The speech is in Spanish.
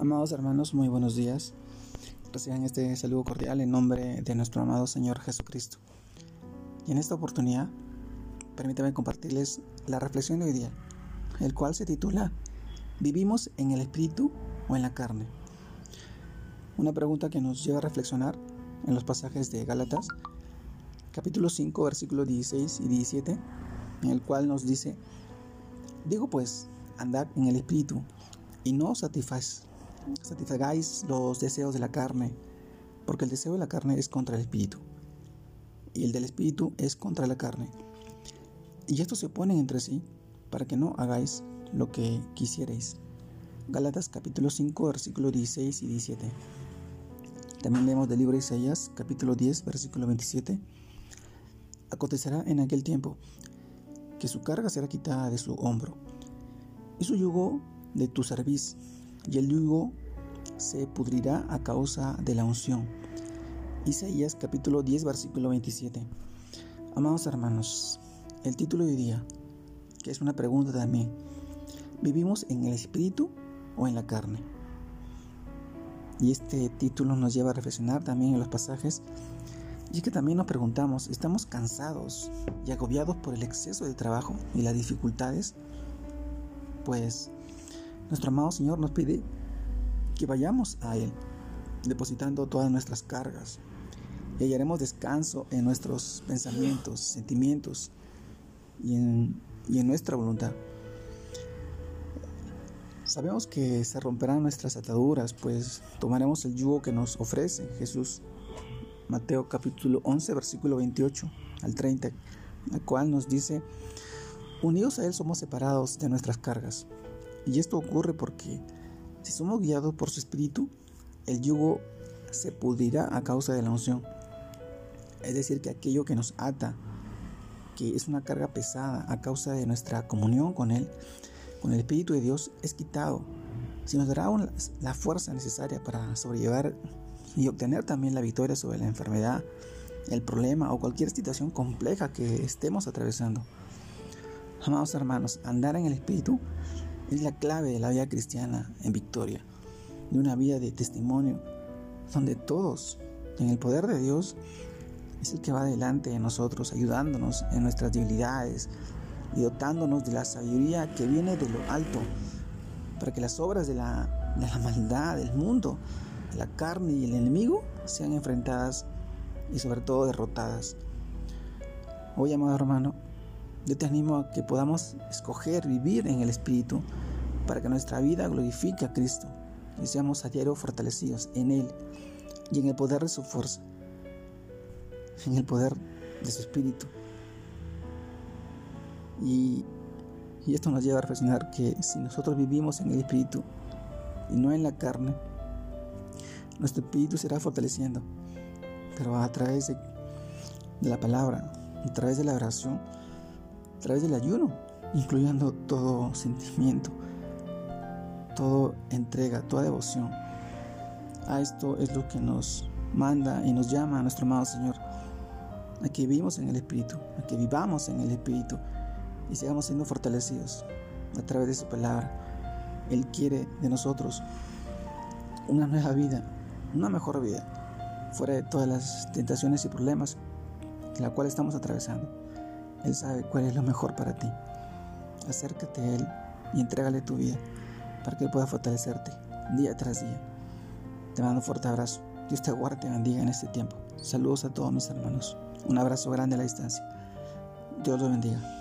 Amados hermanos, muy buenos días. Reciban este saludo cordial en nombre de nuestro amado Señor Jesucristo. Y en esta oportunidad, permítanme compartirles la reflexión de hoy día, el cual se titula ¿Vivimos en el espíritu o en la carne? Una pregunta que nos lleva a reflexionar en los pasajes de Gálatas, capítulo 5, versículos 16 y 17, en el cual nos dice, digo pues, andad en el espíritu y no satisfaz satisfagáis los deseos de la carne, porque el deseo de la carne es contra el espíritu, y el del espíritu es contra la carne. Y estos se oponen entre sí, para que no hagáis lo que quisierais. Gálatas capítulo 5, versículos 16 y 17. También leemos del libro de Isaías capítulo 10, versículo 27. Acontecerá en aquel tiempo que su carga será quitada de su hombro, y su yugo de tu cerviz, y el yugo se pudrirá a causa de la unción. Isaías capítulo 10 versículo 27. Amados hermanos, el título de hoy día, que es una pregunta también, ¿vivimos en el espíritu o en la carne? Y este título nos lleva a reflexionar también en los pasajes y es que también nos preguntamos, ¿estamos cansados y agobiados por el exceso de trabajo y las dificultades? Pues nuestro amado Señor nos pide que vayamos a Él, depositando todas nuestras cargas. Y hallaremos descanso en nuestros pensamientos, sentimientos y en, y en nuestra voluntad. Sabemos que se romperán nuestras ataduras, pues tomaremos el yugo que nos ofrece Jesús. Mateo capítulo 11, versículo 28 al 30, el cual nos dice, unidos a Él somos separados de nuestras cargas y esto ocurre porque si somos guiados por su espíritu, el yugo se pudrirá a causa de la unción. Es decir, que aquello que nos ata, que es una carga pesada a causa de nuestra comunión con Él, con el Espíritu de Dios, es quitado. Si nos dará la fuerza necesaria para sobrellevar y obtener también la victoria sobre la enfermedad, el problema o cualquier situación compleja que estemos atravesando. Amados hermanos, andar en el Espíritu es la clave de la vida cristiana en victoria, de una vida de testimonio, donde todos, en el poder de Dios, es el que va delante de nosotros, ayudándonos en nuestras debilidades y dotándonos de la sabiduría que viene de lo alto, para que las obras de la, maldad del mundo, de la carne y el enemigo sean enfrentadas y sobre todo derrotadas. Hoy, amado hermano, yo te animo a que podamos escoger vivir en el Espíritu para que nuestra vida glorifique a Cristo y seamos a diario fortalecidos en Él y en el poder de su fuerza, en el poder de su Espíritu. Y, esto nos lleva a reflexionar que si nosotros vivimos en el Espíritu y no en la carne, nuestro Espíritu será fortaleciendo, pero a través de, de la palabra, a través de la oración, a través del ayuno, incluyendo todo sentimiento, todo entrega, toda devoción. A esto es lo que nos manda y nos llama a nuestro amado Señor, a que vivamos en el Espíritu, a que vivamos en el Espíritu y sigamos siendo fortalecidos a través de su palabra. Él quiere de nosotros una nueva vida, una mejor vida, fuera de todas las tentaciones y problemas en la cual estamos atravesando. Él sabe cuál es lo mejor para ti. Acércate a Él y entrégale tu vida para que Él pueda fortalecerte día tras día. Te mando un fuerte abrazo. Dios te guarde y te bendiga en este tiempo. Saludos a todos mis hermanos. Un abrazo grande a la distancia. Dios los bendiga.